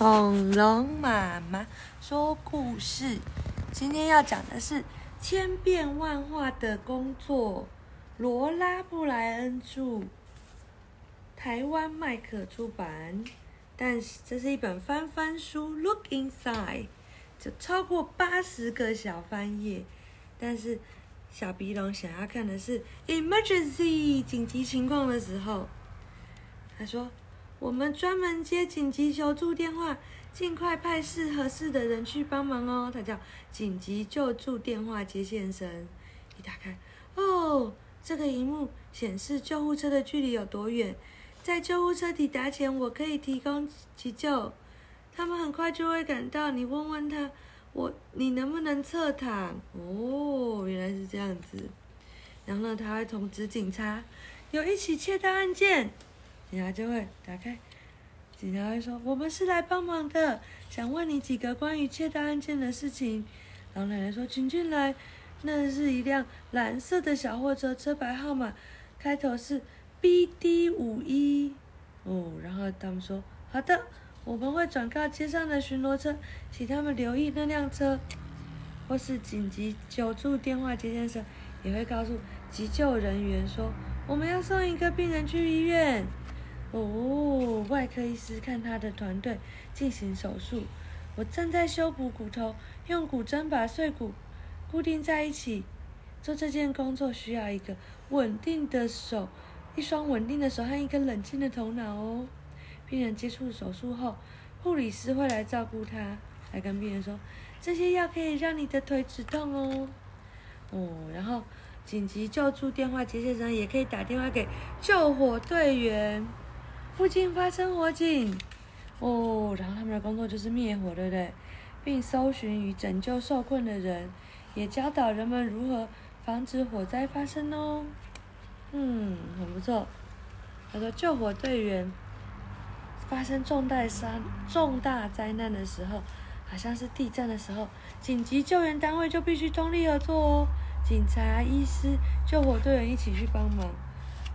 恐龙妈妈说故事，今天要讲的是千变万化的工作。罗拉布莱恩著，台湾麦克出版。但是这是一本翻翻书，Look inside，就超过八十个小翻页。但是小鼻龙想要看的是 Emergency 紧急情况的时候，他说。我们专门接紧急求助电话，尽快派适合适的人去帮忙哦。它叫紧急救助电话接线声。一打开，哦，这个荧幕显示救护车的距离有多远。在救护车抵达前，我可以提供急救。他们很快就会赶到。你问问他，我你能不能侧躺？哦，原来是这样子。然后呢，他会通知警察，有一起窃盗案件。警察就会打开，警察会说：“我们是来帮忙的，想问你几个关于窃盗案件的事情。”老奶奶说：“请进来。”那是一辆蓝色的小货车，车牌号码开头是 B D 五一。哦，然后他们说：“好的，我们会转告街上的巡逻车，请他们留意那辆车，或是紧急救助电话接线生也会告诉急救人员说，我们要送一个病人去医院。”哦，外科医师看他的团队进行手术，我正在修补骨头，用骨针把碎骨固定在一起。做这件工作需要一个稳定的手，一双稳定的手和一个冷静的头脑哦。病人接触手术后，护理师会来照顾他，来跟病人说：“这些药可以让你的腿止痛哦。”哦，然后紧急救助电话接线生也可以打电话给救火队员。附近发生火警，哦，然后他们的工作就是灭火，对不对？并搜寻与拯救受困的人，也教导人们如何防止火灾发生哦。嗯，很不错。他说，救火队员发生重大伤、重大灾难的时候，好像是地震的时候，紧急救援单位就必须通力合作哦。警察、医师、救火队员一起去帮忙。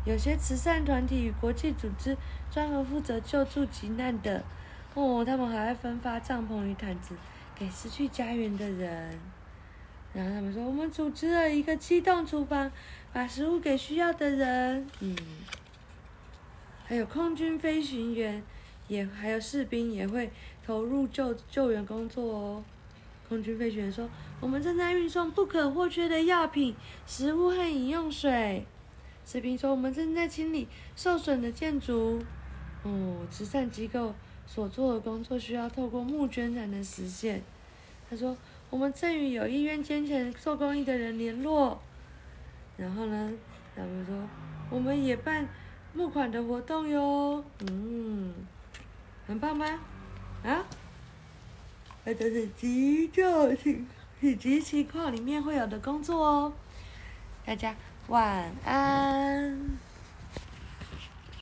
有些慈善团体与国际组织专门负责救助急难的，哦，他们还会分发帐篷与毯子给失去家园的人。然后他们说，我们组织了一个机动厨房，把食物给需要的人。嗯，还有空军飞行员，也还有士兵也会投入救救援工作哦。空军飞行员说，我们正在运送不可或缺的药品、食物和饮用水。士兵说：“我们正在清理受损的建筑。”哦，慈善机构所做的工作需要透过募捐才能实现。他说：“我们正与有意愿捐钱做公益的人联络。”然后呢，他们说：“我们也办募款的活动哟。”嗯，很棒吗？啊？那都是急救情紧急情况里面会有的工作哦。大家。晚安。